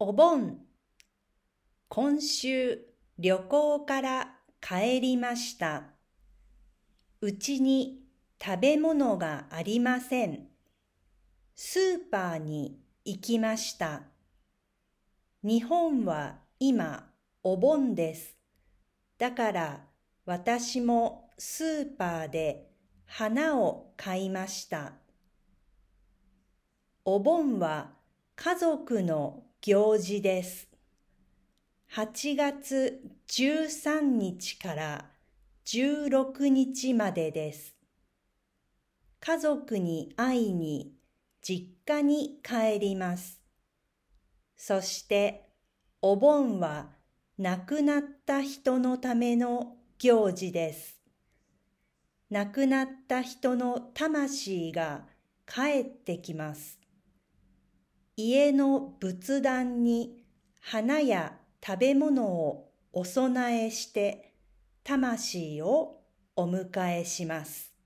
お盆今週旅行から帰りました。うちに食べ物がありません。スーパーに行きました。日本は今お盆です。だから私もスーパーで花を買いました。お盆は家族の行事です。8月13日から16日までです。家族に会いに実家に帰ります。そしてお盆は亡くなった人のための行事です。亡くなった人の魂が帰ってきます。家の仏壇に花や食べ物をお供えして魂をお迎えします。